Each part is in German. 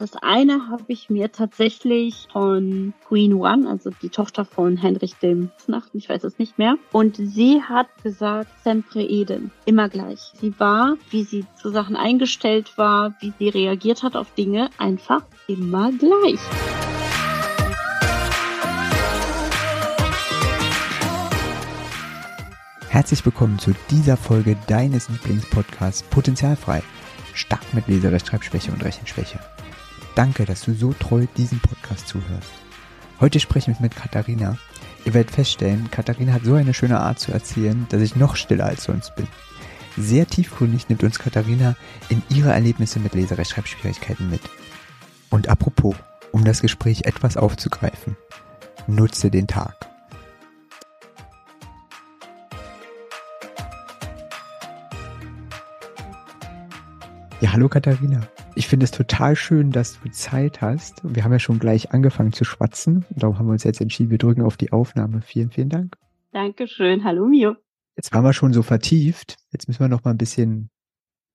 Das eine habe ich mir tatsächlich von Queen One, also die Tochter von Henrich dem Nacht, ich weiß es nicht mehr. Und sie hat gesagt, sempre Eden, immer gleich. Sie war, wie sie zu Sachen eingestellt war, wie sie reagiert hat auf Dinge, einfach immer gleich. Herzlich willkommen zu dieser Folge deines Lieblingspodcasts Potenzialfrei. Stark mit Leserechtschreibschwäche und Rechenschwäche. Danke, dass du so treu diesem Podcast zuhörst. Heute spreche ich mit Katharina. Ihr werdet feststellen, Katharina hat so eine schöne Art zu erzählen, dass ich noch stiller als sonst bin. Sehr tiefgründig nimmt uns Katharina in ihre Erlebnisse mit Leserechtschreibschwierigkeiten mit. Und apropos, um das Gespräch etwas aufzugreifen, nutze den Tag. Ja, hallo Katharina. Ich finde es total schön, dass du Zeit hast. Wir haben ja schon gleich angefangen zu schwatzen. Darum haben wir uns jetzt entschieden, wir drücken auf die Aufnahme. Vielen, vielen Dank. Dankeschön. Hallo Mio. Jetzt waren wir schon so vertieft. Jetzt müssen wir noch mal ein bisschen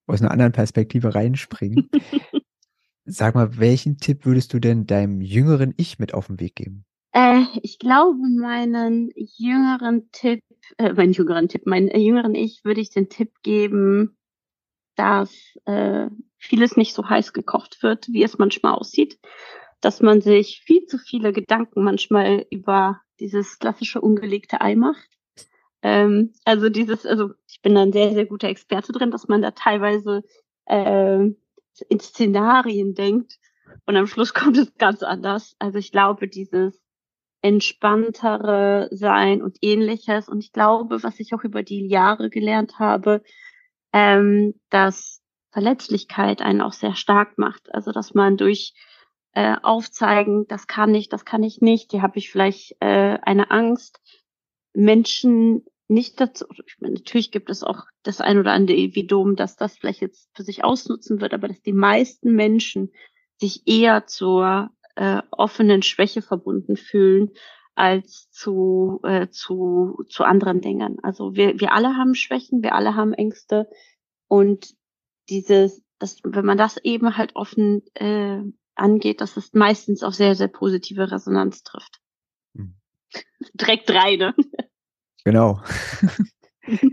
aus einer anderen Perspektive reinspringen. Sag mal, welchen Tipp würdest du denn deinem jüngeren Ich mit auf den Weg geben? Äh, ich glaube, meinen jüngeren Tipp, äh, meinen jüngeren Tipp, meinen äh, jüngeren Ich würde ich den Tipp geben, dass äh, vieles nicht so heiß gekocht wird, wie es manchmal aussieht, dass man sich viel zu viele Gedanken manchmal über dieses klassische ungelegte Ei macht. Ähm, also dieses, also ich bin da ein sehr, sehr guter Experte drin, dass man da teilweise äh, in Szenarien denkt und am Schluss kommt es ganz anders. Also ich glaube, dieses entspanntere Sein und ähnliches. Und ich glaube, was ich auch über die Jahre gelernt habe, ähm, dass Verletzlichkeit einen auch sehr stark macht. Also dass man durch äh, Aufzeigen, das kann ich, das kann ich nicht, hier habe ich vielleicht äh, eine Angst, Menschen nicht dazu, ich meine, natürlich gibt es auch das ein oder andere Individuum, dass das vielleicht jetzt für sich ausnutzen wird, aber dass die meisten Menschen sich eher zur äh, offenen Schwäche verbunden fühlen als zu, äh, zu, zu anderen Dingen. Also wir, wir alle haben Schwächen, wir alle haben Ängste und dieses, das, wenn man das eben halt offen äh, angeht, dass es meistens auch sehr, sehr positive Resonanz trifft. Mhm. Direkt drei, ne? Genau.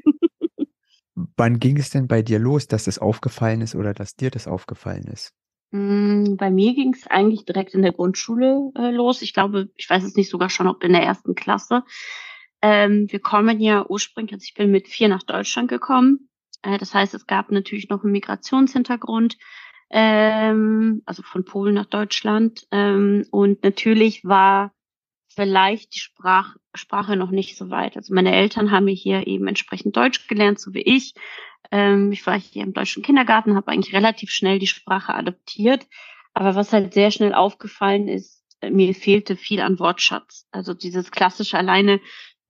Wann ging es denn bei dir los, dass das aufgefallen ist oder dass dir das aufgefallen ist? Mm, bei mir ging es eigentlich direkt in der Grundschule äh, los. Ich glaube, ich weiß es nicht sogar schon, ob in der ersten Klasse. Ähm, wir kommen ja ursprünglich, also ich bin mit vier nach Deutschland gekommen. Äh, das heißt, es gab natürlich noch einen Migrationshintergrund, ähm, also von Polen nach Deutschland. Ähm, und natürlich war vielleicht die Sprach, Sprache noch nicht so weit. Also meine Eltern haben mir hier eben entsprechend Deutsch gelernt, so wie ich. Ähm, ich war hier im deutschen Kindergarten, habe eigentlich relativ schnell die Sprache adoptiert. Aber was halt sehr schnell aufgefallen ist, äh, mir fehlte viel an Wortschatz. Also dieses klassische alleine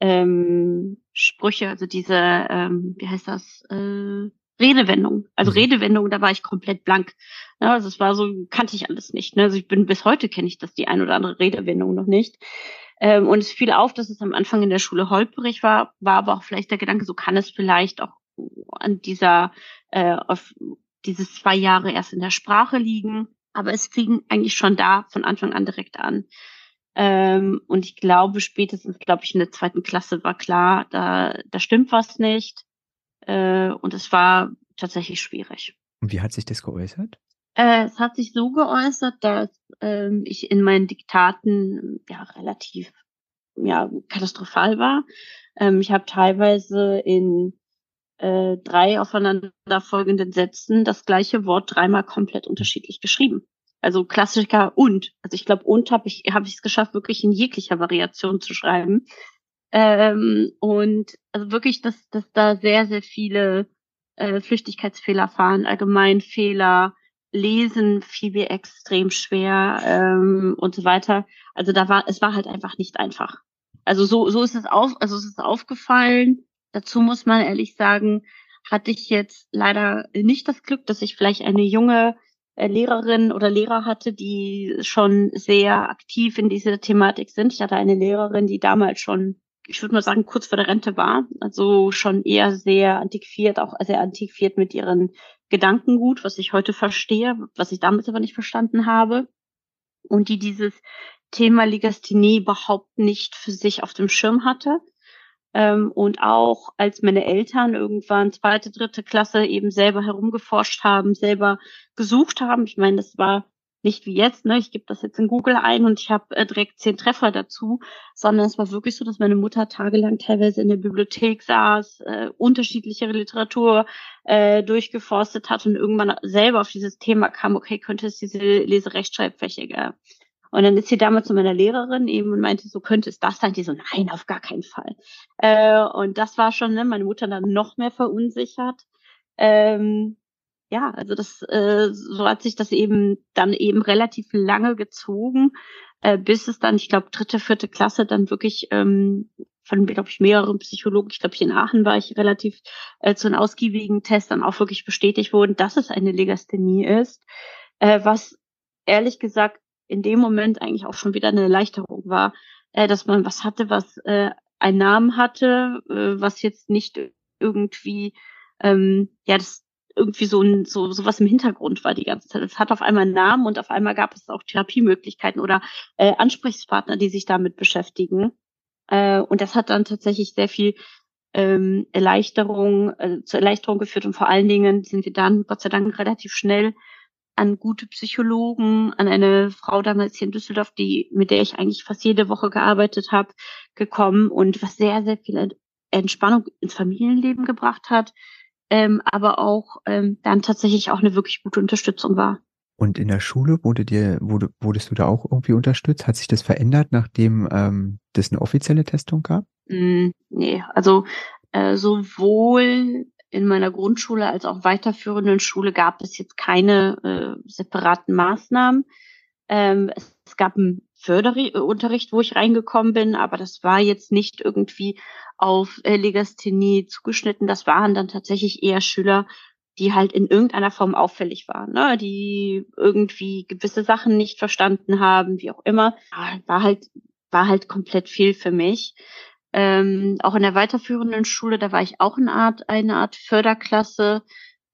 ähm, Sprüche, also diese, ähm, wie heißt das, äh, Redewendung. Also mhm. Redewendung, da war ich komplett blank. Ja, also es war so, kannte ich alles nicht. Ne? Also ich bin bis heute kenne ich das die ein oder andere Redewendung noch nicht. Ähm, und es fiel auf, dass es am Anfang in der Schule holperig war, war aber auch vielleicht der Gedanke, so kann es vielleicht auch an dieser, äh, auf dieses zwei Jahre erst in der Sprache liegen. Aber es fing eigentlich schon da von Anfang an direkt an. Ähm, und ich glaube, spätestens, glaube ich, in der zweiten Klasse war klar, da, da stimmt was nicht. Äh, und es war tatsächlich schwierig. Und wie hat sich das geäußert? Äh, es hat sich so geäußert, dass ähm, ich in meinen Diktaten ja relativ ja katastrophal war. Ähm, ich habe teilweise in äh, drei aufeinanderfolgenden Sätzen das gleiche Wort dreimal komplett unterschiedlich geschrieben. Also Klassiker und. Also ich glaube, und habe ich habe ich es geschafft, wirklich in jeglicher Variation zu schreiben. Ähm, und also wirklich, dass, dass da sehr, sehr viele äh, Flüchtigkeitsfehler fahren, allgemein Fehler, Lesen fiel mir extrem schwer ähm, und so weiter. Also da war, es war halt einfach nicht einfach. Also so, so ist es auf, also es ist aufgefallen. Dazu muss man ehrlich sagen, hatte ich jetzt leider nicht das Glück, dass ich vielleicht eine junge äh, Lehrerin oder Lehrer hatte, die schon sehr aktiv in dieser Thematik sind. Ich hatte eine Lehrerin, die damals schon ich würde mal sagen, kurz vor der Rente war. Also schon eher sehr antiquiert, auch sehr antiquiert mit ihren Gedankengut, was ich heute verstehe, was ich damals aber nicht verstanden habe. Und die dieses Thema Legasthenie überhaupt nicht für sich auf dem Schirm hatte. Ähm, und auch als meine Eltern irgendwann zweite, dritte Klasse eben selber herumgeforscht haben, selber gesucht haben. Ich meine, das war nicht wie jetzt, ne, ich gebe das jetzt in Google ein und ich habe äh, direkt zehn Treffer dazu, sondern es war wirklich so, dass meine Mutter tagelang teilweise in der Bibliothek saß, äh, unterschiedlichere Literatur äh, durchgeforstet hat und irgendwann selber auf dieses Thema kam, okay, könnte es diese Leserechtschreibfläche. Und dann ist sie damals zu meiner Lehrerin eben und meinte, so könnte es das sein. Die so, nein, auf gar keinen Fall. Äh, und das war schon, ne, meine Mutter dann noch mehr verunsichert. Ähm, ja, also das, äh, so hat sich das eben dann eben relativ lange gezogen, äh, bis es dann, ich glaube, dritte, vierte Klasse dann wirklich ähm, von, glaube ich, mehreren Psychologen, ich glaube, hier in Aachen war ich relativ äh, zu einem ausgiebigen Test dann auch wirklich bestätigt wurden, dass es eine Legasthenie ist, äh, was ehrlich gesagt in dem Moment eigentlich auch schon wieder eine Erleichterung war, äh, dass man was hatte, was äh, einen Namen hatte, äh, was jetzt nicht irgendwie, ähm, ja, das irgendwie so ein so sowas im Hintergrund war die ganze Zeit. Es hat auf einmal einen Namen und auf einmal gab es auch Therapiemöglichkeiten oder äh, Ansprechpartner, die sich damit beschäftigen. Äh, und das hat dann tatsächlich sehr viel ähm, Erleichterung, äh, zur Erleichterung geführt und vor allen Dingen sind wir dann Gott sei Dank relativ schnell an gute Psychologen, an eine Frau damals hier in Düsseldorf, die mit der ich eigentlich fast jede Woche gearbeitet habe, gekommen und was sehr sehr viel Entspannung ins Familienleben gebracht hat, ähm, aber auch ähm, dann tatsächlich auch eine wirklich gute Unterstützung war. Und in der Schule wurde dir, wurde, wurdest du da auch irgendwie unterstützt? Hat sich das verändert, nachdem ähm, das eine offizielle Testung gab? Mm, nee, also äh, sowohl in meiner Grundschule als auch weiterführenden Schule gab es jetzt keine äh, separaten Maßnahmen. Ähm, es, es, gab einen Förderunterricht, wo ich reingekommen bin, aber das war jetzt nicht irgendwie auf äh, Legasthenie zugeschnitten. Das waren dann tatsächlich eher Schüler, die halt in irgendeiner Form auffällig waren, ne? die irgendwie gewisse Sachen nicht verstanden haben, wie auch immer. War halt, war halt komplett viel für mich. Ähm, auch in der weiterführenden Schule, da war ich auch eine Art, eine Art Förderklasse,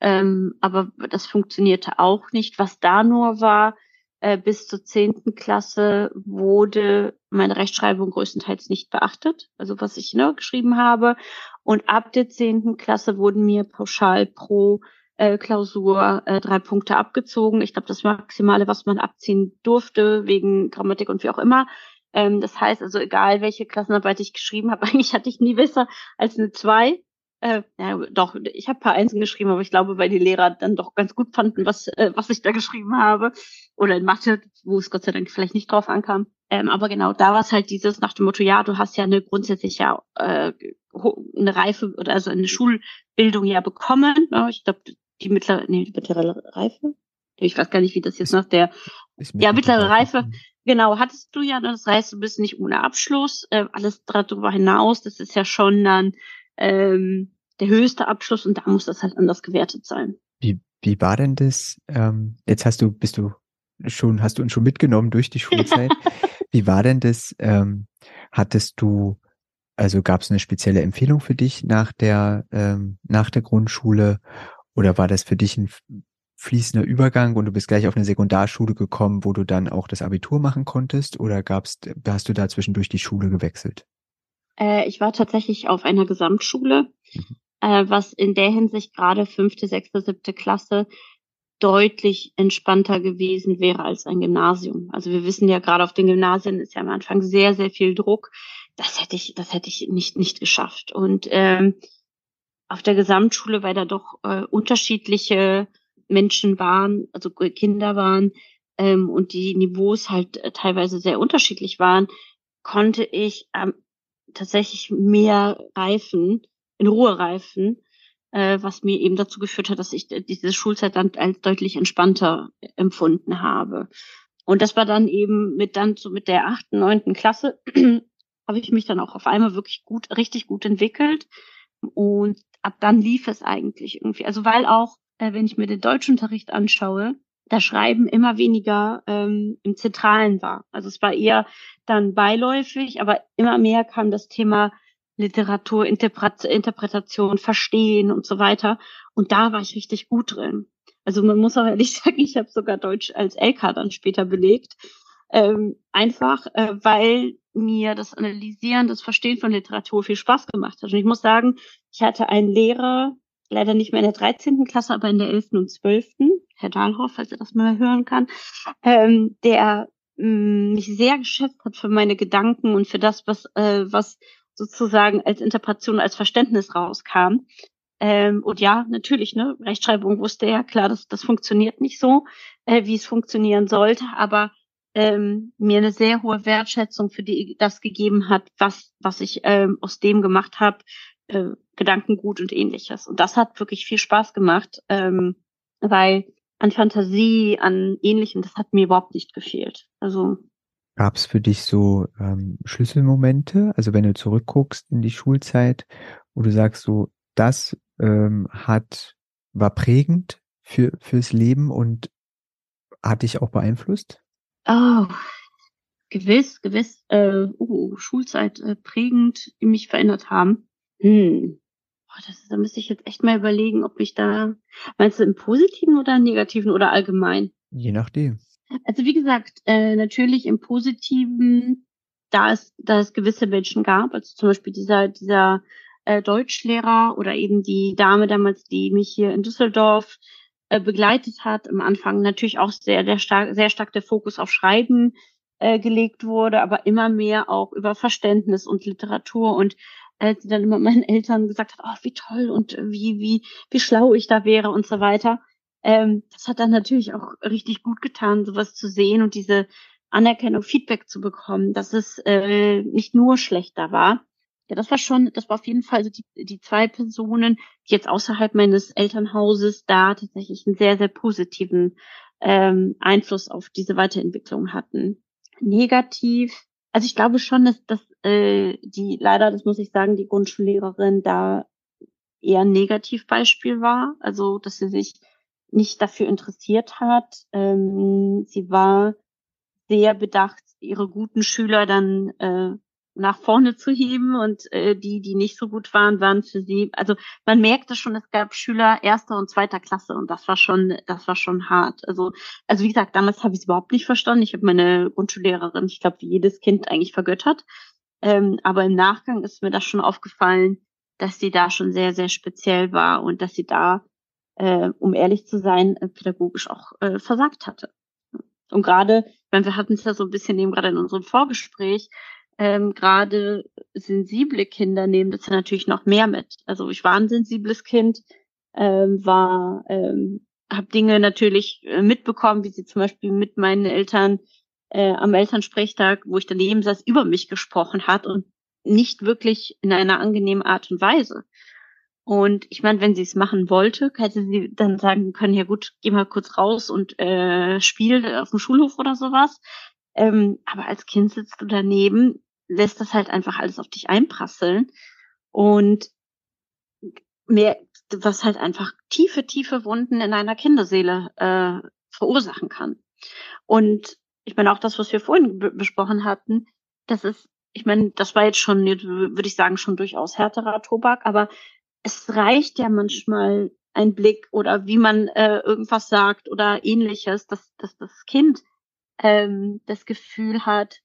ähm, aber das funktionierte auch nicht. Was da nur war, äh, bis zur zehnten Klasse wurde meine Rechtschreibung größtenteils nicht beachtet, also was ich ne, geschrieben habe. Und ab der zehnten Klasse wurden mir pauschal pro äh, Klausur äh, drei Punkte abgezogen. Ich glaube, das Maximale, was man abziehen durfte, wegen Grammatik und wie auch immer, ähm, das heißt also, egal welche Klassenarbeit ich geschrieben habe, eigentlich hatte ich nie besser als eine zwei. Äh, ja, doch, ich habe paar Einsen geschrieben, aber ich glaube, weil die Lehrer dann doch ganz gut fanden, was, äh, was ich da geschrieben habe. Oder in Mathe, wo es Gott sei Dank vielleicht nicht drauf ankam. Ähm, aber genau, da war es halt dieses nach dem Motto, ja, du hast ja eine grundsätzlich ja äh, eine Reife oder also eine Schulbildung ja bekommen. Ne? Ich glaube, die mittlere, nee, die mittlere Reife. Ich weiß gar nicht, wie das jetzt nach der ja mittlere Reife. Genau, hattest du ja, das heißt, du bist nicht ohne Abschluss. Äh, alles darüber hinaus, das ist ja schon dann ähm, der höchste Abschluss und da muss das halt anders gewertet sein. Wie, wie war denn das? Ähm, jetzt hast du, bist du schon, hast du uns schon mitgenommen durch die Schulzeit. wie war denn das? Ähm, hattest du, also gab es eine spezielle Empfehlung für dich nach der, ähm, nach der Grundschule? Oder war das für dich ein fließender Übergang und du bist gleich auf eine Sekundarschule gekommen, wo du dann auch das Abitur machen konntest oder gab's, hast du da zwischendurch die Schule gewechselt? Äh, ich war tatsächlich auf einer Gesamtschule, mhm. äh, was in der Hinsicht gerade fünfte, sechste, siebte Klasse deutlich entspannter gewesen wäre als ein Gymnasium. Also wir wissen ja gerade auf den Gymnasien ist ja am Anfang sehr, sehr viel Druck. Das hätte ich, das hätte ich nicht, nicht geschafft. Und ähm, auf der Gesamtschule, weil da doch äh, unterschiedliche Menschen waren, also Kinder waren ähm, und die Niveaus halt äh, teilweise sehr unterschiedlich waren, konnte ich ähm, tatsächlich mehr reifen, in Ruhe reifen, äh, was mir eben dazu geführt hat, dass ich diese Schulzeit dann als deutlich entspannter empfunden habe. Und das war dann eben mit dann so mit der achten, neunten Klasse habe ich mich dann auch auf einmal wirklich gut, richtig gut entwickelt. Und ab dann lief es eigentlich irgendwie. Also weil auch äh, wenn ich mir den Deutschunterricht anschaue, das Schreiben immer weniger ähm, im Zentralen war. Also es war eher dann beiläufig, aber immer mehr kam das Thema Literatur, Interpret Interpretation, Verstehen und so weiter. Und da war ich richtig gut drin. Also man muss auch ehrlich sagen, ich habe sogar Deutsch als LK dann später belegt. Ähm, einfach, äh, weil mir das Analysieren, das Verstehen von Literatur viel Spaß gemacht hat. Und ich muss sagen, ich hatte einen Lehrer, leider nicht mehr in der 13. Klasse, aber in der 11. und 12. Herr Dahlhoff, falls er das mal hören kann, ähm, der mh, mm, mich sehr geschätzt hat für meine Gedanken und für das, was, äh, was sozusagen als Interpretation, als Verständnis rauskam. Ähm, und ja, natürlich, ne, Rechtschreibung wusste er, klar, das, das funktioniert nicht so, äh, wie es funktionieren sollte, aber ähm, mir eine sehr hohe Wertschätzung für die das gegeben hat, was was ich ähm, aus dem gemacht habe, äh, Gedankengut und ähnliches. Und das hat wirklich viel Spaß gemacht, ähm, weil an Fantasie, an Ähnlichem, das hat mir überhaupt nicht gefehlt. Also Gab es für dich so ähm, Schlüsselmomente, also wenn du zurückguckst in die Schulzeit, wo du sagst, so das ähm, hat war prägend für fürs Leben und hat dich auch beeinflusst? Oh, gewiss, gewiss. Äh, uh, Schulzeit äh, prägend, die mich verändert haben. Hm. Boah, das da müsste ich jetzt echt mal überlegen, ob ich da, meinst du im Positiven oder im Negativen oder allgemein? Je nachdem. Also wie gesagt, äh, natürlich im Positiven, da es, da es gewisse Menschen gab, also zum Beispiel dieser, dieser äh, Deutschlehrer oder eben die Dame damals, die mich hier in Düsseldorf äh, begleitet hat. Am Anfang natürlich auch sehr, sehr stark, sehr stark der Fokus auf Schreiben äh, gelegt wurde, aber immer mehr auch über Verständnis und Literatur und als sie dann immer meinen Eltern gesagt hat, oh, wie toll und wie, wie, wie schlau ich da wäre und so weiter. Ähm, das hat dann natürlich auch richtig gut getan, sowas zu sehen und diese Anerkennung, Feedback zu bekommen, dass es äh, nicht nur schlechter war. Ja, das war schon, das war auf jeden Fall so die, die zwei Personen, die jetzt außerhalb meines Elternhauses da tatsächlich einen sehr, sehr positiven ähm, Einfluss auf diese Weiterentwicklung hatten. Negativ, also ich glaube schon, dass, dass äh, die, leider, das muss ich sagen, die Grundschullehrerin da eher ein Negativbeispiel war. Also, dass sie sich nicht dafür interessiert hat. Ähm, sie war sehr bedacht, ihre guten Schüler dann äh, nach vorne zu heben und äh, die, die nicht so gut waren, waren für sie, also man merkte schon, es gab Schüler erster und zweiter Klasse und das war schon, das war schon hart. Also, also wie gesagt, damals habe ich es überhaupt nicht verstanden. Ich habe meine Grundschullehrerin, ich glaube, wie jedes Kind eigentlich vergöttert. Ähm, aber im Nachgang ist mir das schon aufgefallen, dass sie da schon sehr, sehr speziell war und dass sie da, äh, um ehrlich zu sein, äh, pädagogisch auch äh, versagt hatte. Und gerade, wenn wir hatten es ja so ein bisschen eben gerade in unserem Vorgespräch, ähm, gerade sensible Kinder nehmen das natürlich noch mehr mit. Also ich war ein sensibles Kind, ähm, war, ähm, habe Dinge natürlich äh, mitbekommen, wie sie zum Beispiel mit meinen Eltern äh, am Elternsprechtag, wo ich daneben saß, über mich gesprochen hat und nicht wirklich in einer angenehmen Art und Weise. Und ich meine, wenn sie es machen wollte, hätte sie dann sagen können, ja gut, geh mal kurz raus und äh, spiel auf dem Schulhof oder sowas. Ähm, aber als Kind sitzt du daneben, lässt das halt einfach alles auf dich einprasseln und mehr, was halt einfach tiefe, tiefe Wunden in einer Kinderseele äh, verursachen kann. Und ich meine auch das, was wir vorhin besprochen hatten, das ist, ich meine, das war jetzt schon, würde ich sagen, schon durchaus härterer Tobak, aber es reicht ja manchmal ein Blick oder wie man äh, irgendwas sagt oder ähnliches, dass, dass das Kind ähm, das Gefühl hat,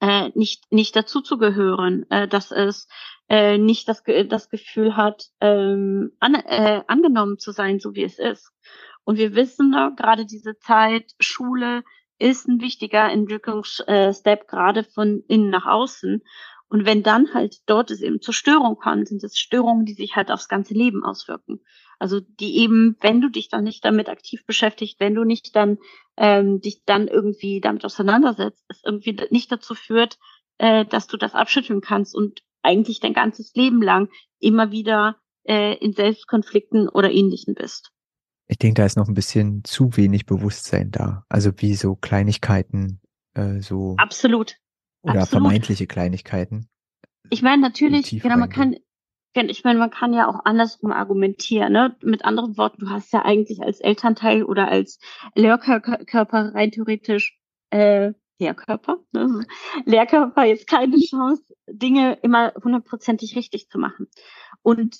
äh, nicht, nicht dazuzugehören, äh, dass es äh, nicht das, das Gefühl hat, ähm, an, äh, angenommen zu sein, so wie es ist. Und wir wissen, ne, gerade diese Zeit, Schule ist ein wichtiger Entwicklungsstep, gerade von innen nach außen. Und wenn dann halt dort es eben zur Störung kommt, sind es Störungen, die sich halt aufs ganze Leben auswirken. Also die eben, wenn du dich dann nicht damit aktiv beschäftigt, wenn du nicht dann ähm, dich dann irgendwie damit auseinandersetzt, es irgendwie nicht dazu führt, äh, dass du das abschütteln kannst und eigentlich dein ganzes Leben lang immer wieder äh, in Selbstkonflikten oder ähnlichen bist. Ich denke, da ist noch ein bisschen zu wenig Bewusstsein da. Also wie so Kleinigkeiten, äh, so. Absolut. Oder Absolut. vermeintliche Kleinigkeiten. Ich meine, natürlich, genau, man kann, Ich meine, man kann ja auch andersrum argumentieren. Ne? Mit anderen Worten, du hast ja eigentlich als Elternteil oder als Lehrkörper rein theoretisch äh, Lehrkörper, ne? Lehrkörper jetzt keine Chance, Dinge immer hundertprozentig richtig zu machen. Und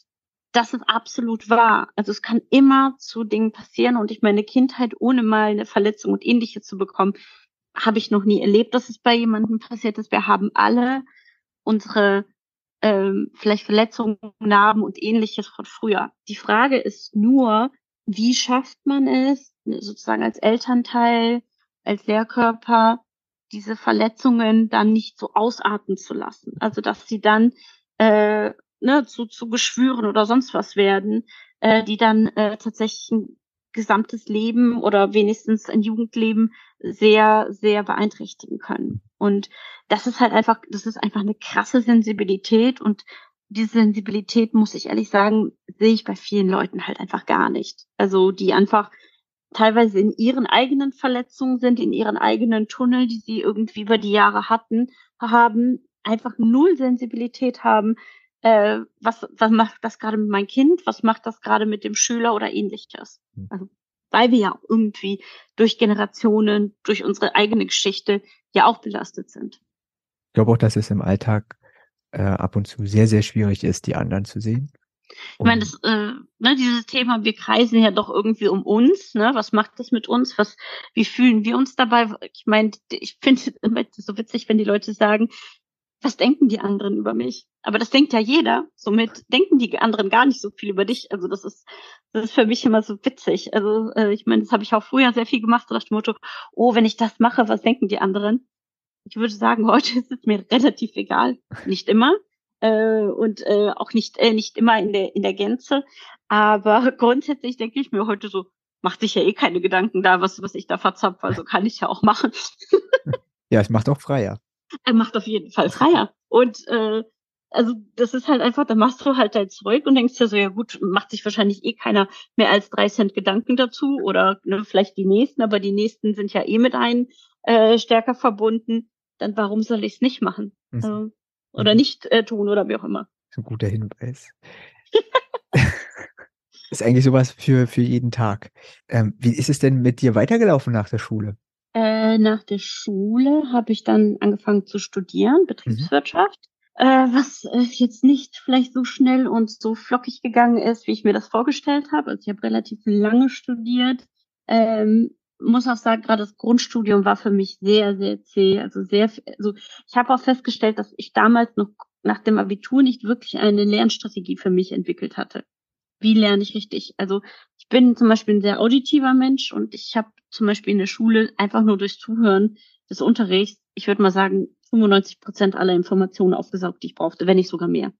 das ist absolut wahr. Also es kann immer zu Dingen passieren und ich meine Kindheit ohne mal eine Verletzung und ähnliches zu bekommen, habe ich noch nie erlebt, dass es bei jemandem passiert ist. Wir haben alle unsere ähm, vielleicht Verletzungen, Narben und ähnliches von früher. Die Frage ist nur, wie schafft man es, sozusagen als Elternteil, als Lehrkörper, diese Verletzungen dann nicht so ausarten zu lassen. Also dass sie dann äh, ne, zu, zu Geschwüren oder sonst was werden, äh, die dann äh, tatsächlich ein gesamtes Leben oder wenigstens ein Jugendleben sehr, sehr beeinträchtigen können. Und das ist halt einfach, das ist einfach eine krasse Sensibilität und diese Sensibilität, muss ich ehrlich sagen, sehe ich bei vielen Leuten halt einfach gar nicht. Also die einfach teilweise in ihren eigenen Verletzungen sind, in ihren eigenen Tunnel, die sie irgendwie über die Jahre hatten, haben, einfach null Sensibilität haben. Äh, was, was macht das gerade mit meinem Kind? Was macht das gerade mit dem Schüler oder ähnliches? Hm. Also, weil wir ja auch irgendwie durch Generationen, durch unsere eigene Geschichte ja auch belastet sind. Ich glaube auch, dass es im Alltag äh, ab und zu sehr, sehr schwierig ist, die anderen zu sehen. Ich meine, das, äh, ne, dieses Thema, wir kreisen ja doch irgendwie um uns, ne? Was macht das mit uns? Was, wie fühlen wir uns dabei? Ich meine, ich finde es immer so witzig, wenn die Leute sagen, was denken die anderen über mich? Aber das denkt ja jeder. Somit denken die anderen gar nicht so viel über dich. Also das ist, das ist für mich immer so witzig. Also äh, ich meine, das habe ich auch früher sehr viel gemacht, so nach dem Motto, oh, wenn ich das mache, was denken die anderen? Ich würde sagen, heute ist es mir relativ egal. Nicht immer, äh, und äh, auch nicht, äh, nicht immer in der, in der Gänze. Aber grundsätzlich denke ich mir heute so, macht sich ja eh keine Gedanken da, was, was ich da verzapfe. Also kann ich ja auch machen. ja, es macht auch freier. Er macht auf jeden Fall freier. Und äh, also das ist halt einfach, da machst du halt dein Zeug und denkst dir so, ja gut, macht sich wahrscheinlich eh keiner mehr als drei Cent Gedanken dazu oder ne, vielleicht die nächsten, aber die nächsten sind ja eh mit einem äh, stärker verbunden. Dann warum soll ich es nicht machen? Mhm. Also, oder mhm. nicht äh, tun oder wie auch immer. Das ist ein guter Hinweis. ist eigentlich sowas für, für jeden Tag. Ähm, wie ist es denn mit dir weitergelaufen nach der Schule? Nach der Schule habe ich dann angefangen zu studieren, Betriebswirtschaft. Mhm. Äh, was äh, jetzt nicht vielleicht so schnell und so flockig gegangen ist, wie ich mir das vorgestellt habe. Also ich habe relativ lange studiert. Ähm, muss auch sagen, gerade das Grundstudium war für mich sehr, sehr zäh. Also sehr, also ich habe auch festgestellt, dass ich damals noch nach dem Abitur nicht wirklich eine Lernstrategie für mich entwickelt hatte. Wie lerne ich richtig? Also ich bin zum Beispiel ein sehr auditiver Mensch und ich habe zum Beispiel in der Schule einfach nur durchs Zuhören des Unterrichts, ich würde mal sagen, 95 Prozent aller Informationen aufgesaugt, die ich brauchte, wenn nicht sogar mehr.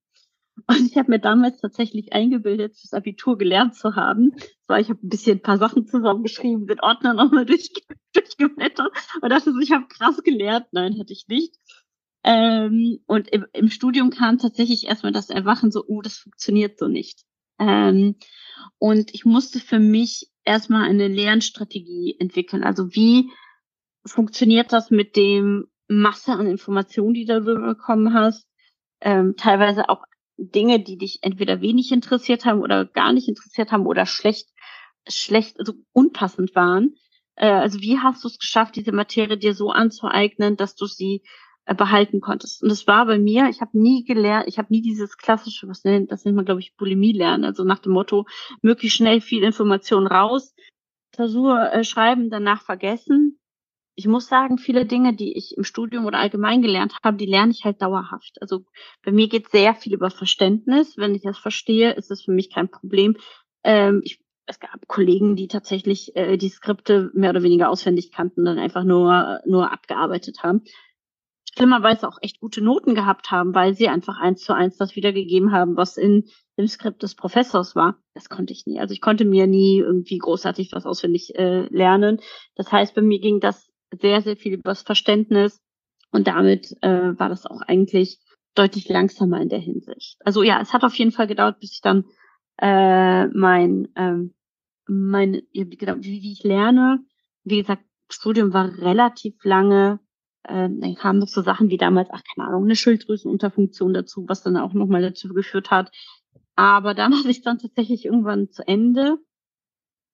Und ich habe mir damals tatsächlich eingebildet, fürs Abitur gelernt zu haben. So, ich habe ein bisschen ein paar Sachen zusammengeschrieben, den Ordner nochmal durch, durchgeblättert und dachte so, ich habe krass gelernt. Nein, hatte ich nicht. Ähm, und im, im, Studium kam tatsächlich erstmal das Erwachen so, oh, das funktioniert so nicht. Ähm, und ich musste für mich erstmal eine Lernstrategie entwickeln. Also wie funktioniert das mit dem Masse an Informationen, die du bekommen hast? Ähm, teilweise auch Dinge, die dich entweder wenig interessiert haben oder gar nicht interessiert haben oder schlecht, schlecht, also unpassend waren. Äh, also wie hast du es geschafft, diese Materie dir so anzueignen, dass du sie behalten konntest? Und das war bei mir, ich habe nie gelernt, ich habe nie dieses klassische, was nennt, das nennt man, glaube ich, Bulimie lernen, also nach dem Motto, möglichst schnell viel Information raus, Klausur äh, schreiben, danach vergessen ich muss sagen, viele Dinge, die ich im Studium oder allgemein gelernt habe, die lerne ich halt dauerhaft. Also bei mir geht sehr viel über Verständnis. Wenn ich das verstehe, ist es für mich kein Problem. Ähm, ich, es gab Kollegen, die tatsächlich äh, die Skripte mehr oder weniger auswendig kannten, dann einfach nur, nur abgearbeitet haben. Schlimmerweise auch echt gute Noten gehabt haben, weil sie einfach eins zu eins das wiedergegeben haben, was in dem Skript des Professors war. Das konnte ich nie. Also ich konnte mir nie irgendwie großartig was auswendig äh, lernen. Das heißt, bei mir ging das sehr, sehr viel übers Verständnis. Und damit äh, war das auch eigentlich deutlich langsamer in der Hinsicht. Also ja, es hat auf jeden Fall gedauert, bis ich dann äh, mein, ähm, mein, wie, wie ich lerne. Wie gesagt, Studium war relativ lange. Äh, dann kamen noch so Sachen wie damals, ach keine Ahnung, eine Schilddrüsenunterfunktion dazu, was dann auch nochmal dazu geführt hat, Aber dann hatte ich dann tatsächlich irgendwann zu Ende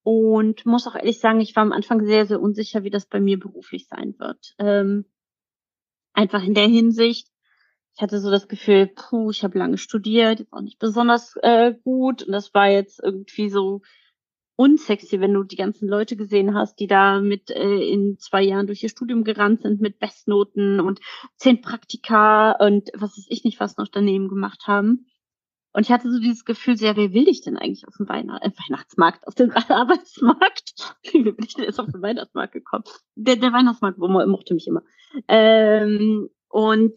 und muss auch ehrlich sagen, ich war am Anfang sehr, sehr unsicher, wie das bei mir beruflich sein wird. Ähm, einfach in der Hinsicht, ich hatte so das Gefühl, puh, ich habe lange studiert, jetzt auch nicht besonders äh, gut. Und das war jetzt irgendwie so unsexy, wenn du die ganzen Leute gesehen hast, die da mit äh, in zwei Jahren durch ihr Studium gerannt sind mit Bestnoten und zehn Praktika und was weiß ich nicht, was noch daneben gemacht haben. Und ich hatte so dieses Gefühl, sehr, wer will ich denn eigentlich auf dem Weihnacht äh, Weihnachtsmarkt, auf den Arbeitsmarkt? wie bin ich denn jetzt auf den Weihnachtsmarkt gekommen? Der, der Weihnachtsmarkt wo man mochte mich immer. Ähm, und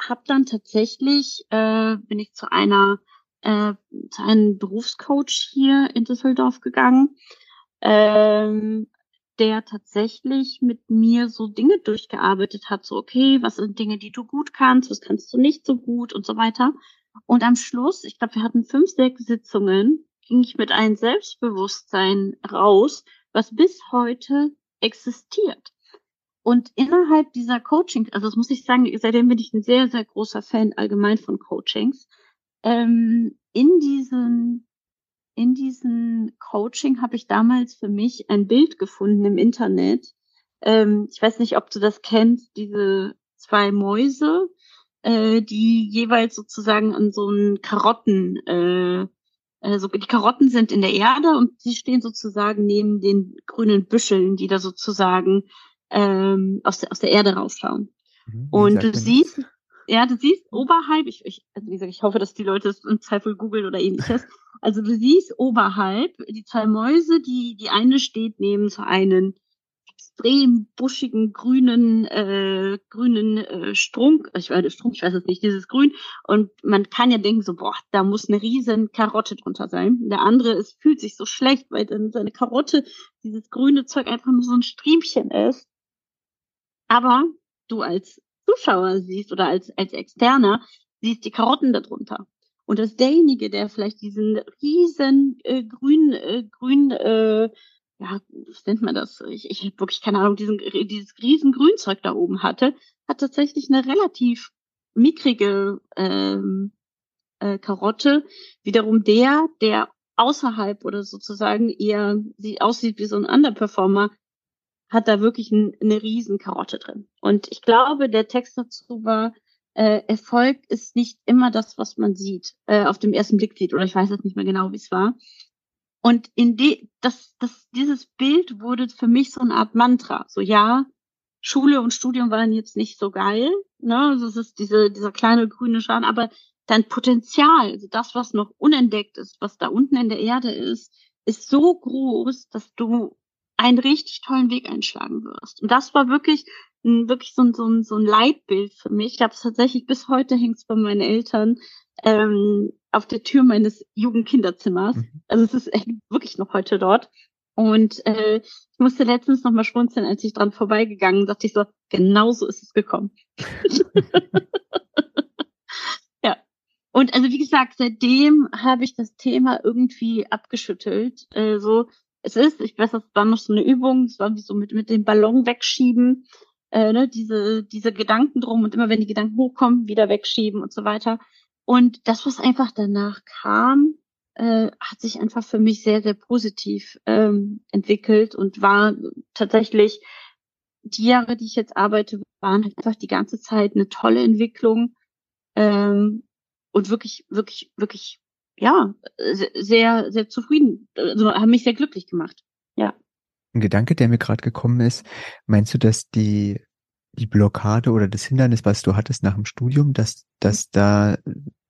habe dann tatsächlich, äh, bin ich zu einer äh, zu einem Berufscoach hier in Düsseldorf gegangen, ähm, der tatsächlich mit mir so Dinge durchgearbeitet hat, so okay, was sind Dinge, die du gut kannst, was kannst du nicht so gut und so weiter. Und am Schluss, ich glaube, wir hatten fünf, sechs Sitzungen, ging ich mit einem Selbstbewusstsein raus, was bis heute existiert. Und innerhalb dieser Coaching, also das muss ich sagen, seitdem bin ich ein sehr, sehr großer Fan allgemein von Coachings. Ähm, in diesem in diesem Coaching habe ich damals für mich ein Bild gefunden im Internet. Ähm, ich weiß nicht, ob du das kennst, diese zwei Mäuse, äh, die jeweils sozusagen an so einen Karotten, äh, also die Karotten sind in der Erde und sie stehen sozusagen neben den grünen Büscheln, die da sozusagen ähm, aus, der, aus der Erde rausschauen. Mhm, und du siehst, ja, du siehst oberhalb, ich, ich, also wie gesagt, ich hoffe, dass die Leute es im Zweifel googeln oder ähnliches. Also du siehst oberhalb die zwei Mäuse, die, die eine steht neben so einen extrem buschigen grünen äh, grünen äh, Strunk, ich weiß Strunk, ich weiß es nicht, dieses Grün und man kann ja denken so, boah, da muss eine riesen Karotte drunter sein. Der andere, es fühlt sich so schlecht, weil dann seine Karotte, dieses grüne Zeug einfach nur so ein Striemchen ist. Aber du als Zuschauer siehst oder als, als Externer, siehst die Karotten darunter. Und dass derjenige, der vielleicht diesen riesen äh, grün, äh, grün, äh, ja, was nennt man das? Ich, ich habe wirklich keine Ahnung, diesen, dieses riesen Grünzeug da oben hatte, hat tatsächlich eine relativ mickrige ähm, äh, Karotte. Wiederum der, der außerhalb oder sozusagen eher sie aussieht wie so ein Underperformer, hat da wirklich ein, eine riesen Karotte drin. Und ich glaube, der Text dazu war, äh, Erfolg ist nicht immer das, was man sieht, äh, auf dem ersten Blick sieht, oder ich weiß jetzt nicht mehr genau, wie es war. Und in de, das, das, dieses Bild wurde für mich so eine Art Mantra. So, ja, Schule und Studium waren jetzt nicht so geil, ne, also es ist diese, dieser kleine grüne Schaden, aber dein Potenzial, also das, was noch unentdeckt ist, was da unten in der Erde ist, ist so groß, dass du einen richtig tollen Weg einschlagen wirst. Und das war wirklich ein, wirklich so ein, so ein, so ein Leitbild für mich. Ich habe es tatsächlich bis heute hängt es bei meinen Eltern ähm, auf der Tür meines Jugendkinderzimmers. Mhm. Also es ist wirklich noch heute dort. Und äh, ich musste letztens noch mal schmunzeln, als ich dran vorbeigegangen, dachte ich so, genau so ist es gekommen. ja. Und also wie gesagt, seitdem habe ich das Thema irgendwie abgeschüttelt. Äh, so, es ist, ich weiß, das war noch so eine Übung, es war wie so mit, mit dem Ballon wegschieben, äh, ne, diese, diese Gedanken drum und immer wenn die Gedanken hochkommen, wieder wegschieben und so weiter. Und das, was einfach danach kam, äh, hat sich einfach für mich sehr, sehr positiv ähm, entwickelt und war tatsächlich die Jahre, die ich jetzt arbeite, waren halt einfach die ganze Zeit eine tolle Entwicklung ähm, und wirklich, wirklich, wirklich ja, sehr, sehr zufrieden, also haben mich sehr glücklich gemacht. Ja. Ein Gedanke, der mir gerade gekommen ist, meinst du, dass die, die Blockade oder das Hindernis, was du hattest nach dem Studium, dass, dass da,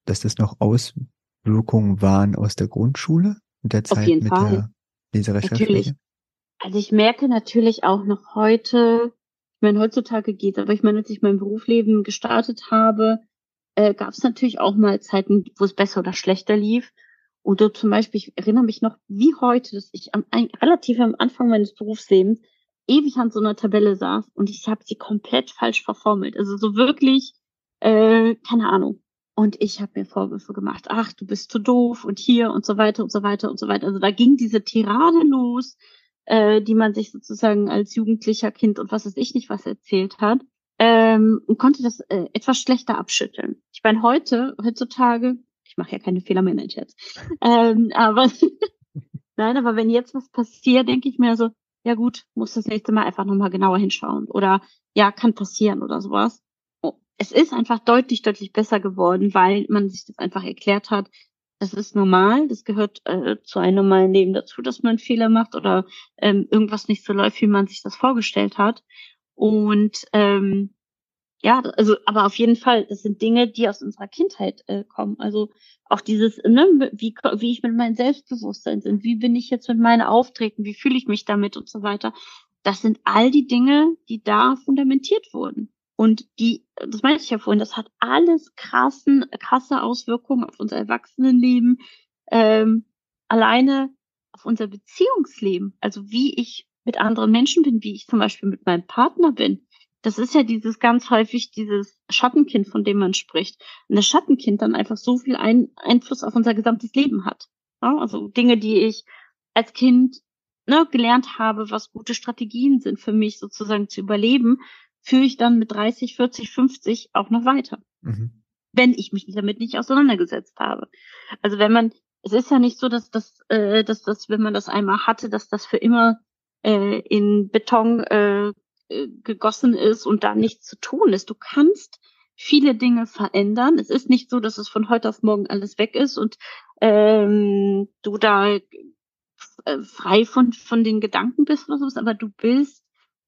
dass das noch Auswirkungen waren aus der Grundschule und der Zeit mit Fall. der Leserecherche? Also ich merke natürlich auch noch heute, ich meine, heutzutage geht's, aber ich meine, als ich mein Berufsleben gestartet habe, äh, gab es natürlich auch mal Zeiten, wo es besser oder schlechter lief. So zum Beispiel, ich erinnere mich noch wie heute, dass ich am, ein, relativ am Anfang meines Berufslebens ewig an so einer Tabelle saß und ich habe sie komplett falsch verformelt. Also so wirklich, äh, keine Ahnung. Und ich habe mir Vorwürfe gemacht, ach, du bist zu doof und hier und so weiter und so weiter und so weiter. Also da ging diese Tirade los, äh, die man sich sozusagen als jugendlicher Kind und was weiß ich nicht was erzählt hat ähm, und konnte das äh, etwas schlechter abschütteln. Ich meine, heute, heutzutage, ich mache ja keine Fehler mehr, nein, Scherz. ähm, aber nein, aber wenn jetzt was passiert, denke ich mir so, ja gut, muss das nächste Mal einfach nochmal genauer hinschauen. Oder ja, kann passieren oder sowas. Oh, es ist einfach deutlich, deutlich besser geworden, weil man sich das einfach erklärt hat. Das ist normal, das gehört äh, zu einem normalen Leben dazu, dass man Fehler macht oder ähm, irgendwas nicht so läuft, wie man sich das vorgestellt hat. Und ähm, ja, also, aber auf jeden Fall, das sind Dinge, die aus unserer Kindheit äh, kommen. Also auch dieses, ne, wie, wie ich mit meinem Selbstbewusstsein bin, wie bin ich jetzt mit meinen Auftreten, wie fühle ich mich damit und so weiter. Das sind all die Dinge, die da fundamentiert wurden. Und die, das meinte ich ja vorhin, das hat alles krassen, krasse Auswirkungen auf unser Erwachsenenleben, ähm, alleine auf unser Beziehungsleben. Also wie ich mit anderen Menschen bin, wie ich zum Beispiel mit meinem Partner bin das ist ja dieses ganz häufig dieses Schattenkind, von dem man spricht. Und das Schattenkind dann einfach so viel ein Einfluss auf unser gesamtes Leben hat. Ja, also Dinge, die ich als Kind ne, gelernt habe, was gute Strategien sind für mich sozusagen zu überleben, führe ich dann mit 30, 40, 50 auch noch weiter. Mhm. Wenn ich mich damit nicht auseinandergesetzt habe. Also wenn man, es ist ja nicht so, dass das, äh, dass das, wenn man das einmal hatte, dass das für immer äh, in Beton äh, äh, gegossen ist und da nichts zu tun ist. Du kannst viele Dinge verändern. Es ist nicht so, dass es von heute auf morgen alles weg ist und ähm, du da äh, frei von, von den Gedanken bist oder sowas, aber du bist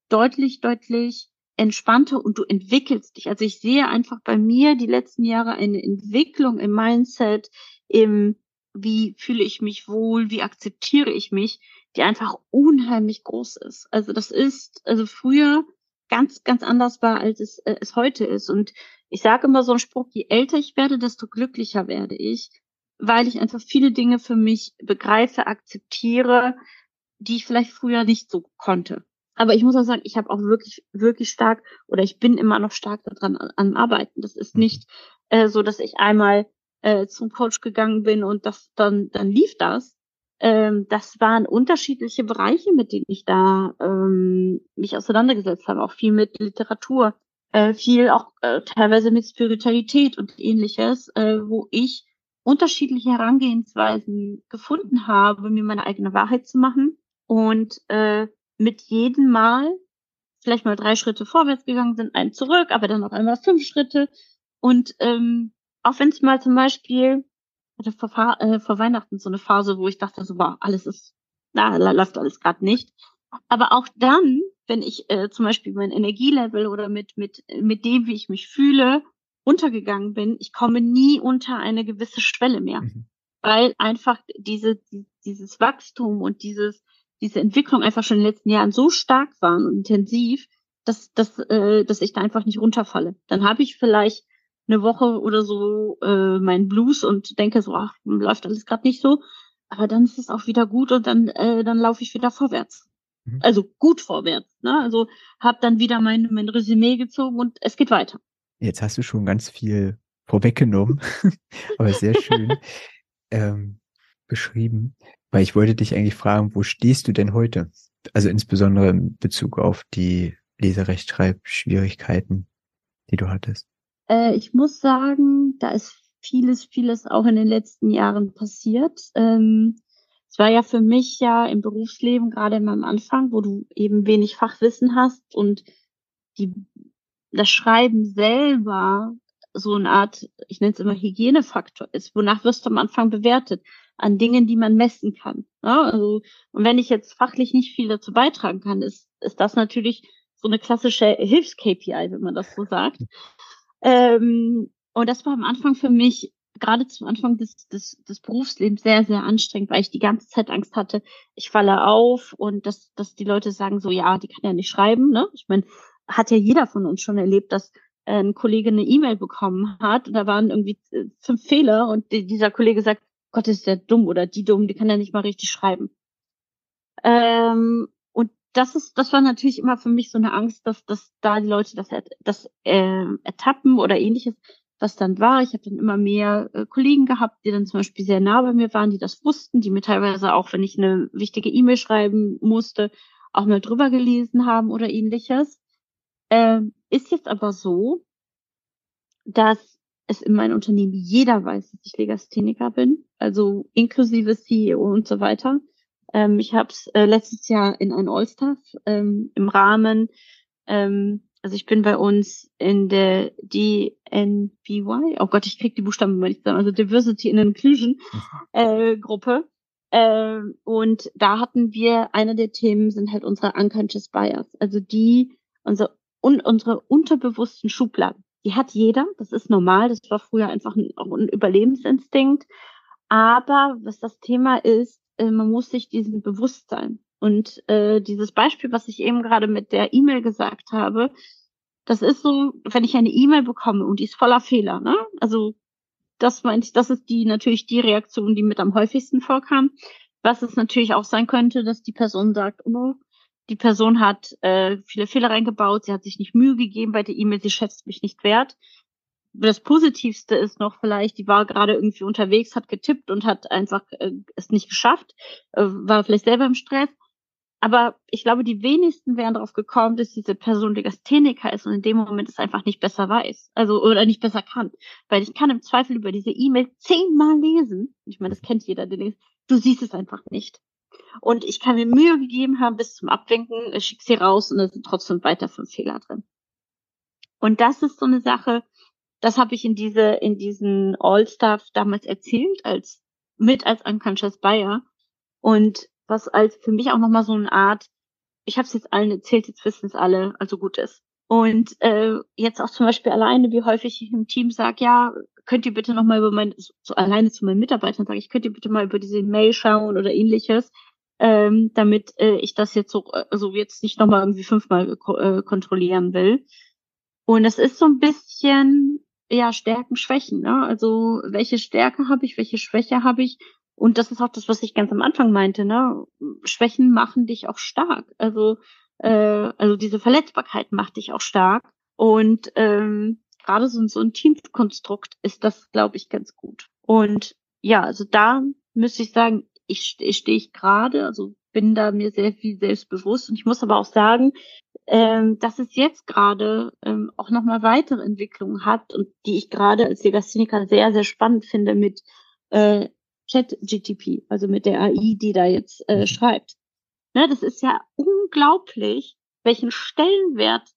deutlich, deutlich entspannter und du entwickelst dich. Also ich sehe einfach bei mir die letzten Jahre eine Entwicklung im Mindset, im wie fühle ich mich wohl, wie akzeptiere ich mich, die einfach unheimlich groß ist. Also das ist, also früher ganz, ganz anders war, als es, äh, es heute ist. Und ich sage immer so einen Spruch, je älter ich werde, desto glücklicher werde ich, weil ich einfach viele Dinge für mich begreife, akzeptiere, die ich vielleicht früher nicht so konnte. Aber ich muss auch sagen, ich habe auch wirklich, wirklich stark oder ich bin immer noch stark daran am Arbeiten. Das ist nicht äh, so, dass ich einmal äh, zum Coach gegangen bin und das dann, dann lief das, ähm, das waren unterschiedliche Bereiche, mit denen ich da ähm, mich auseinandergesetzt habe, auch viel mit Literatur, äh, viel auch äh, teilweise mit Spiritualität und ähnliches, äh, wo ich unterschiedliche Herangehensweisen gefunden habe, mir meine eigene Wahrheit zu machen. Und äh, mit jedem Mal vielleicht mal drei Schritte vorwärts gegangen sind, einen zurück, aber dann noch einmal fünf Schritte. Und ähm, auch wenn es mal zum Beispiel hatte vor, äh, vor Weihnachten so eine Phase, wo ich dachte, so, wow, alles ist, na, läuft alles gerade nicht. Aber auch dann, wenn ich äh, zum Beispiel mein Energielevel oder mit, mit, mit dem, wie ich mich fühle, untergegangen bin, ich komme nie unter eine gewisse Schwelle mehr. Mhm. Weil einfach diese, dieses Wachstum und dieses, diese Entwicklung einfach schon in den letzten Jahren so stark waren und intensiv, dass, dass, äh, dass ich da einfach nicht runterfalle. Dann habe ich vielleicht eine Woche oder so äh, meinen Blues und denke so, ach, läuft alles gerade nicht so. Aber dann ist es auch wieder gut und dann, äh, dann laufe ich wieder vorwärts. Mhm. Also gut vorwärts. Ne? Also habe dann wieder mein, mein Resümee gezogen und es geht weiter. Jetzt hast du schon ganz viel vorweggenommen, aber sehr schön ähm, beschrieben. Weil ich wollte dich eigentlich fragen, wo stehst du denn heute? Also insbesondere in Bezug auf die Leserechtschreibschwierigkeiten, die du hattest. Äh, ich muss sagen, da ist vieles, vieles auch in den letzten Jahren passiert. Ähm, es war ja für mich ja im Berufsleben, gerade in meinem Anfang, wo du eben wenig Fachwissen hast und die, das Schreiben selber so eine Art, ich nenne es immer Hygienefaktor ist, wonach wirst du am Anfang bewertet? An Dingen, die man messen kann. Ja, also, und wenn ich jetzt fachlich nicht viel dazu beitragen kann, ist, ist das natürlich so eine klassische Hilfs-KPI, wenn man das so sagt. Ähm, und das war am Anfang für mich, gerade zum Anfang des, des, des Berufslebens, sehr, sehr anstrengend, weil ich die ganze Zeit Angst hatte, ich falle auf und dass, dass die Leute sagen so, ja, die kann ja nicht schreiben. Ne? Ich meine, hat ja jeder von uns schon erlebt, dass äh, ein Kollege eine E-Mail bekommen hat und da waren irgendwie äh, fünf Fehler und die, dieser Kollege sagt, Gott, ist der dumm oder die dumm, die kann ja nicht mal richtig schreiben. Ähm, das ist, das war natürlich immer für mich so eine Angst, dass, dass da die Leute das, das äh, ertappen oder ähnliches, was dann war. Ich habe dann immer mehr äh, Kollegen gehabt, die dann zum Beispiel sehr nah bei mir waren, die das wussten, die mir teilweise auch, wenn ich eine wichtige E-Mail schreiben musste, auch mal drüber gelesen haben oder ähnliches. Äh, ist jetzt aber so, dass es in meinem Unternehmen jeder weiß, dass ich Legastheniker bin, also inklusive CEO und so weiter. Ähm, ich habe es äh, letztes Jahr in ein All-Staff ähm, im Rahmen, ähm, also ich bin bei uns in der DNBY, oh Gott, ich krieg die Buchstaben immer nicht zusammen, also Diversity and Inclusion äh, Gruppe. Äh, und da hatten wir, einer der Themen sind halt unsere unconscious bias, also die, unsere, un, unsere unterbewussten Schubladen. Die hat jeder, das ist normal, das war früher einfach ein, ein Überlebensinstinkt. Aber was das Thema ist, äh, man muss sich diesen bewusst sein. Und äh, dieses Beispiel, was ich eben gerade mit der E-Mail gesagt habe, das ist so, wenn ich eine E-Mail bekomme und die ist voller Fehler, ne? Also das meint ich, das ist die natürlich die Reaktion, die mit am häufigsten vorkam. Was es natürlich auch sein könnte, dass die Person sagt, oh, die Person hat äh, viele Fehler reingebaut, sie hat sich nicht Mühe gegeben bei der E-Mail, sie schätzt mich nicht wert. Das Positivste ist noch vielleicht, die war gerade irgendwie unterwegs, hat getippt und hat einfach äh, es nicht geschafft, äh, war vielleicht selber im Stress. Aber ich glaube, die wenigsten wären darauf gekommen, dass diese Person Legastheniker ist und in dem Moment es einfach nicht besser weiß. Also, oder nicht besser kann. Weil ich kann im Zweifel über diese E-Mail zehnmal lesen. Ich meine, das kennt jeder, der liest. Du siehst es einfach nicht. Und ich kann mir Mühe gegeben haben bis zum Abwinken, schick sie raus und da sind trotzdem weiter fünf Fehler drin. Und das ist so eine Sache, das habe ich in diese, in diesen All-Stuff damals erzählt, als, mit als Unconscious Buyer. Und was als für mich auch nochmal so eine Art, ich habe es jetzt allen erzählt, jetzt wissen es alle, also gut ist. Und äh, jetzt auch zum Beispiel alleine, wie häufig ich im Team sage, ja, könnt ihr bitte nochmal über mein, so alleine zu meinen Mitarbeitern sage ich, könnt ihr bitte mal über diese Mail schauen oder ähnliches, ähm, damit äh, ich das jetzt so, also jetzt nicht nochmal irgendwie fünfmal äh, kontrollieren will. Und es ist so ein bisschen, ja, Stärken, Schwächen, ne? Also welche Stärke habe ich, welche Schwäche habe ich? Und das ist auch das, was ich ganz am Anfang meinte, ne? Schwächen machen dich auch stark. Also, äh, also diese Verletzbarkeit macht dich auch stark. Und ähm, gerade so, so ein Teamkonstrukt ist das, glaube ich, ganz gut. Und ja, also da müsste ich sagen, ich, ich stehe ich gerade, also bin da mir sehr viel selbstbewusst. Und ich muss aber auch sagen, ähm, dass es jetzt gerade ähm, auch nochmal weitere Entwicklungen hat und die ich gerade als Legastheniker sehr, sehr spannend finde mit äh, Chat-GTP, also mit der AI, die da jetzt äh, mhm. schreibt. Ne, das ist ja unglaublich, welchen Stellenwert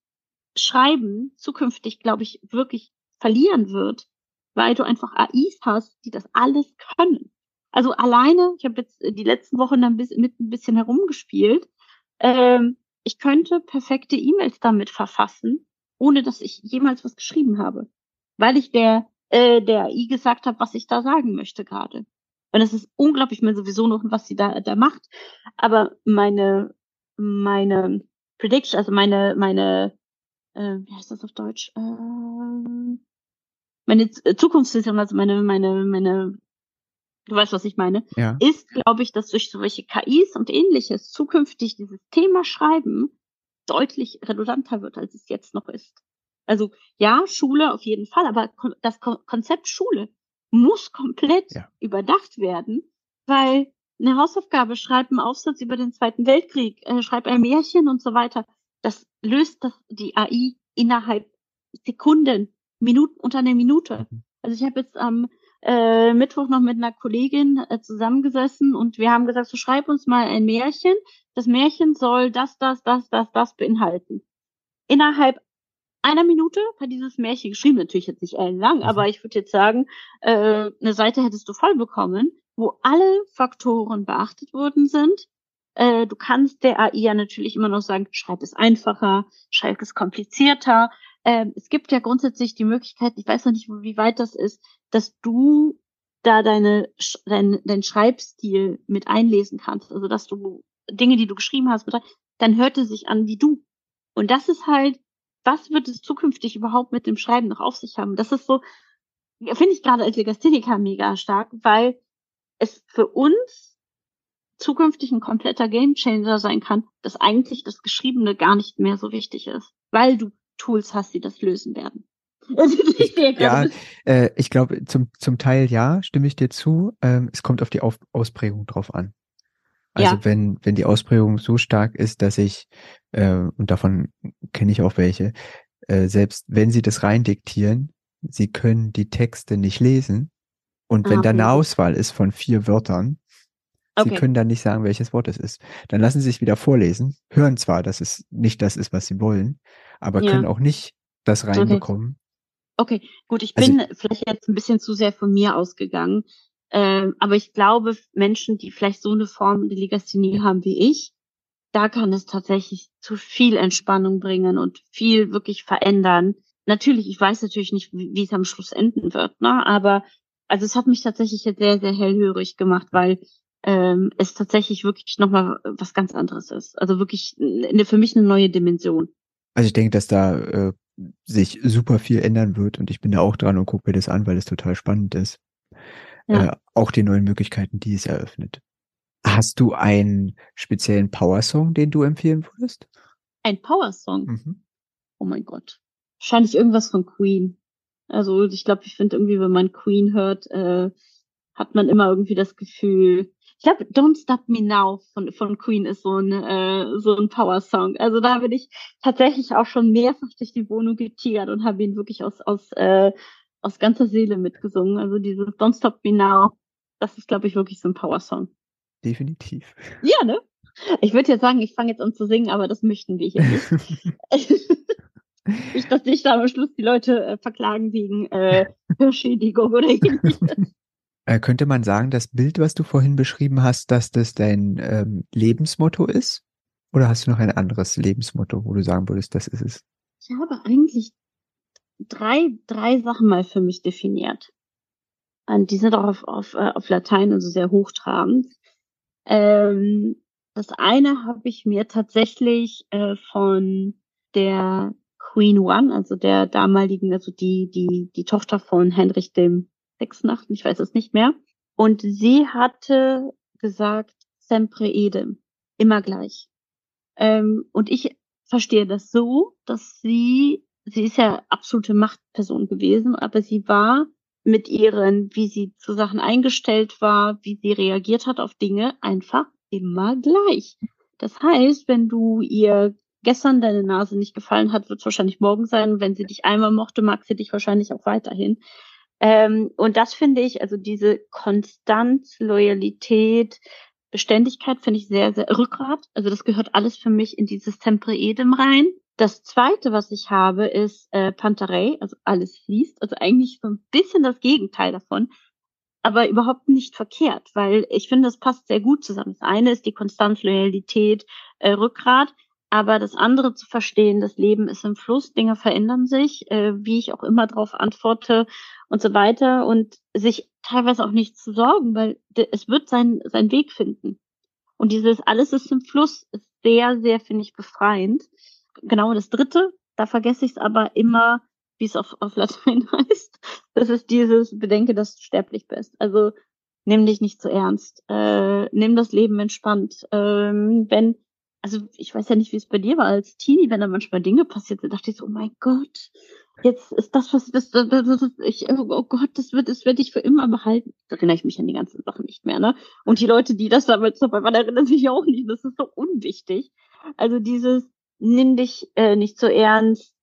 Schreiben zukünftig, glaube ich, wirklich verlieren wird, weil du einfach AIs hast, die das alles können. Also alleine, ich habe jetzt die letzten Wochen dann mit ein bisschen herumgespielt, ähm, ich könnte perfekte E-Mails damit verfassen, ohne dass ich jemals was geschrieben habe, weil ich der äh, der AI gesagt habe, was ich da sagen möchte gerade. Und es ist unglaublich mir sowieso noch, was sie da, da macht. Aber meine, meine Prediction, also meine, meine, äh, wie heißt das auf Deutsch? Äh, meine Zukunftsvision, also meine, meine, meine, du weißt, was ich meine, ja. ist, glaube ich, dass durch solche KIs und ähnliches zukünftig dieses Thema Schreiben deutlich redundanter wird, als es jetzt noch ist. Also ja, Schule auf jeden Fall, aber das Konzept Schule muss komplett ja. überdacht werden, weil eine Hausaufgabe, schreib einen Aufsatz über den Zweiten Weltkrieg, äh, schreib ein Märchen und so weiter. Das löst das die AI innerhalb Sekunden, Minuten unter einer Minute. Mhm. Also ich habe jetzt am äh, Mittwoch noch mit einer Kollegin äh, zusammengesessen und wir haben gesagt, so schreib uns mal ein Märchen. Das Märchen soll das, das, das, das, das beinhalten. Innerhalb einer Minute hat dieses Märchen geschrieben, natürlich jetzt nicht ellenlang, mhm. aber ich würde jetzt sagen, äh, eine Seite hättest du voll bekommen, wo alle Faktoren beachtet worden sind. Äh, du kannst der AI ja natürlich immer noch sagen, schreib es einfacher, schreib es komplizierter. Äh, es gibt ja grundsätzlich die Möglichkeit, ich weiß noch nicht, wie weit das ist, dass du da deine, dein, dein Schreibstil mit einlesen kannst. Also dass du Dinge, die du geschrieben hast, dann hört es sich an wie du. Und das ist halt was wird es zukünftig überhaupt mit dem Schreiben noch auf sich haben? Das ist so, finde ich gerade als Legastheniker mega stark, weil es für uns zukünftig ein kompletter Gamechanger sein kann, dass eigentlich das Geschriebene gar nicht mehr so wichtig ist, weil du Tools hast, die das lösen werden. ja, äh, ich glaube, zum, zum Teil ja, stimme ich dir zu. Ähm, es kommt auf die auf Ausprägung drauf an. Also ja. wenn, wenn die Ausprägung so stark ist, dass ich, äh, und davon kenne ich auch welche, äh, selbst wenn sie das rein diktieren, sie können die Texte nicht lesen. Und wenn Ah, da eine. Auswahl ist von vier Wörtern, sie Okay. können dann nicht sagen, welches Wort es ist. Dann lassen sie sich wieder vorlesen, hören zwar, dass es nicht das ist, was sie wollen, aber Ja. können auch nicht das Okay. reinbekommen. Okay, gut, ich Also- bin vielleicht jetzt ein bisschen zu sehr von mir ausgegangen. Ähm, aber ich glaube, Menschen, die vielleicht so eine Form der Legasthenie haben wie ich, da kann es tatsächlich zu viel Entspannung bringen und viel wirklich verändern. Natürlich, ich weiß natürlich nicht, wie, wie es am Schluss enden wird, ne? Aber also es hat mich tatsächlich jetzt sehr, sehr hellhörig gemacht, weil ähm, es tatsächlich wirklich nochmal was ganz anderes ist. Also wirklich eine, für mich eine neue Dimension. Also ich denke, dass da äh, sich super viel ändern wird und ich bin da auch dran und gucke mir das an, weil es total spannend ist. Ja. Äh, auch die neuen Möglichkeiten, die es eröffnet. Hast du einen speziellen Power-Song, den du empfehlen würdest? Ein Power-Song. Mhm. Oh mein Gott. Wahrscheinlich irgendwas von Queen. Also ich glaube, ich finde irgendwie, wenn man Queen hört, äh, hat man immer irgendwie das Gefühl. Ich glaube, Don't Stop Me Now von, von Queen ist so ein, äh, so ein Power-Song. Also da bin ich tatsächlich auch schon mehrfach durch die Wohnung getigert und habe ihn wirklich aus, aus, äh, aus ganzer Seele mitgesungen. Also dieses Don't Stop Me Now, das ist, glaube ich, wirklich so ein Power-Song. Definitiv. Ja, ne? Ich würde jetzt sagen, ich fange jetzt an zu singen, aber das möchten wir hier nicht. Nicht, dass sich da am Schluss die Leute äh, verklagen wegen äh, Hörschädigung oder ähnliches. Äh, könnte man sagen, das Bild, was du vorhin beschrieben hast, dass das dein ähm, Lebensmotto ist? Oder hast du noch ein anderes Lebensmotto, wo du sagen würdest, das ist es? Ich habe eigentlich drei, drei Sachen mal für mich definiert. Und die sind auch auf, auf, äh, auf Latein, also sehr hochtrabend. Ähm, das eine habe ich mir tatsächlich äh, von der Queen One, also der damaligen, also die, die, die Tochter von Henrich dem Sechsten, ich weiß es nicht mehr. Und sie hatte gesagt, sempre edem, immer gleich. Ähm, und ich verstehe das so, dass sie, sie ist ja absolute Machtperson gewesen, aber sie war mit ihren, wie sie zu Sachen eingestellt war, wie sie reagiert hat auf Dinge, einfach immer gleich. Das heißt, wenn du ihr gestern deine Nase nicht gefallen hat, wird es wahrscheinlich morgen sein. Wenn sie dich einmal mochte, mag sie dich wahrscheinlich auch weiterhin. Ähm, und das finde ich, also diese Konstanz, Loyalität, Beständigkeit finde ich sehr, sehr Rückgrat. Also das gehört alles für mich in dieses Sempre Edem rein. Das zweite, was ich habe, ist äh, Pantarei, also alles fließt. Also eigentlich so ein bisschen das Gegenteil davon, aber überhaupt nicht verkehrt, weil ich finde, das passt sehr gut zusammen. Das eine ist die Konstanz, Loyalität, äh, Rückgrat, aber das andere zu verstehen, das Leben ist im Fluss, Dinge verändern sich, äh, wie ich auch immer darauf antworte und so weiter und sich teilweise auch nicht zu sorgen, weil es wird sein, seinen Weg finden. Und dieses alles ist im Fluss ist sehr, sehr, finde ich, befreiend. Genau das dritte, da vergesse ich es aber immer, wie es auf, auf Latein heißt. Das ist dieses Bedenke, dass du sterblich bist. Also nimm dich nicht zu ernst. Äh, nimm das Leben entspannt. Ähm, wenn, also ich weiß ja nicht, wie es bei dir war als Teenie, wenn da manchmal Dinge passiert, da dachte ich so, oh mein Gott, jetzt ist das, was das, das, das, das ich, oh Gott, das wird, das werde ich für immer behalten. Da erinnere ich mich an die ganzen Sachen nicht mehr, ne? Und die Leute, die das damals dabei waren, erinnern sich auch nicht. Das ist so unwichtig. Also dieses, nimm dich äh, nicht so ernst,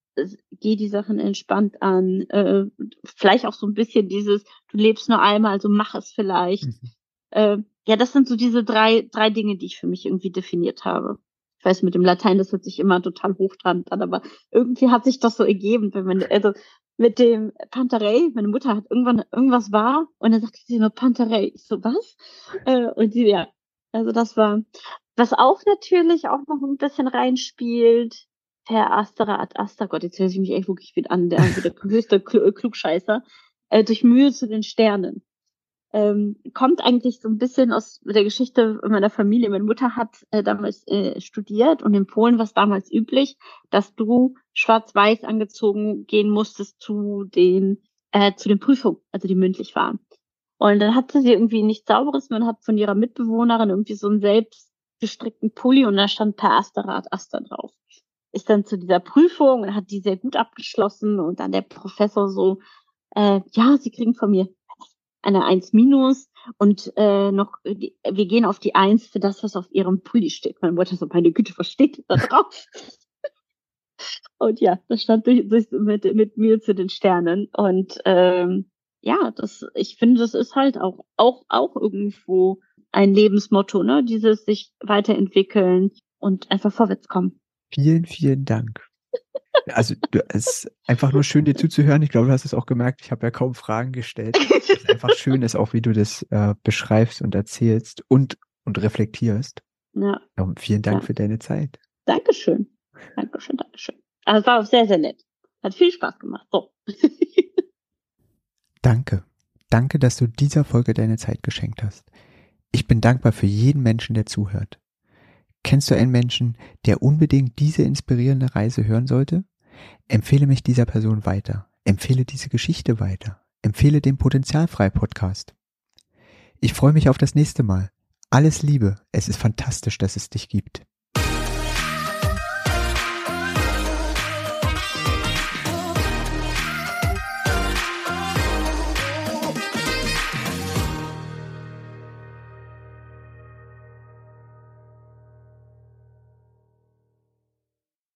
geh die Sachen entspannt an. Äh, vielleicht auch so ein bisschen dieses, du lebst nur einmal, also mach es vielleicht. Mhm. Äh, ja, das sind so diese drei, drei Dinge, die ich für mich irgendwie definiert habe. Ich weiß, mit dem Latein, das hört sich immer total hochtrabend an, aber irgendwie hat sich das so ergeben, wenn man, also mit dem Panterei, meine Mutter hat irgendwann irgendwas war und dann sagte sie nur Panterei. Ich so, was? Äh, und sie, ja, also das war, was auch natürlich auch noch ein bisschen reinspielt, per Astera ad Asta, Gott, jetzt höre ich mich echt wirklich wieder an, der, der höchste Klugscheißer, äh, durch Mühe zu den Sternen. Ähm, kommt eigentlich so ein bisschen aus der Geschichte meiner Familie. Meine Mutter hat äh, damals äh, studiert und in Polen war es damals üblich, dass du schwarz-weiß angezogen gehen musstest zu den äh, zu den Prüfungen, also die mündlich waren. Und dann hatte sie irgendwie nichts Sauberes. Man hat von ihrer Mitbewohnerin irgendwie so einen selbst gestrickten Pulli und da stand per Asterat Aster drauf. Ist dann zu dieser Prüfung und hat die sehr gut abgeschlossen und dann der Professor so, äh, ja, sie kriegen von mir eine 1 minus und äh, noch, wir gehen auf die 1 für das, was auf ihrem Pulli steht. Meine Mutter so, meine Güte, was steht da drauf? Und ja, das stand durch, durch, mit, mit mir zu den Sternen. Und ähm, ja, das, ich finde, das ist halt auch, auch, auch irgendwo ein Lebensmotto, ne? Dieses sich weiterentwickeln und einfach vorwärts kommen. Vielen, vielen Dank. Also es ist einfach nur schön, dir zuzuhören. Ich glaube, du hast es auch gemerkt. Ich habe ja kaum Fragen gestellt. Es ist einfach schön ist auch, wie du das äh, beschreibst und erzählst und und reflektierst. Ja. Und vielen Dank ja. für deine Zeit. Dankeschön. Dankeschön, Dankeschön. Also es war auch sehr, sehr nett. Hat viel Spaß gemacht. So. Danke. Danke, dass du dieser Folge deine Zeit geschenkt hast. Ich bin dankbar für jeden Menschen, der zuhört. Kennst du einen Menschen, der unbedingt diese inspirierende Reise hören sollte? Empfehle mich dieser Person weiter. Empfehle diese Geschichte weiter. Empfehle den Potenzialfrei Podcast. Ich freue mich auf das nächste Mal. Alles Liebe. Es ist fantastisch, dass es dich gibt.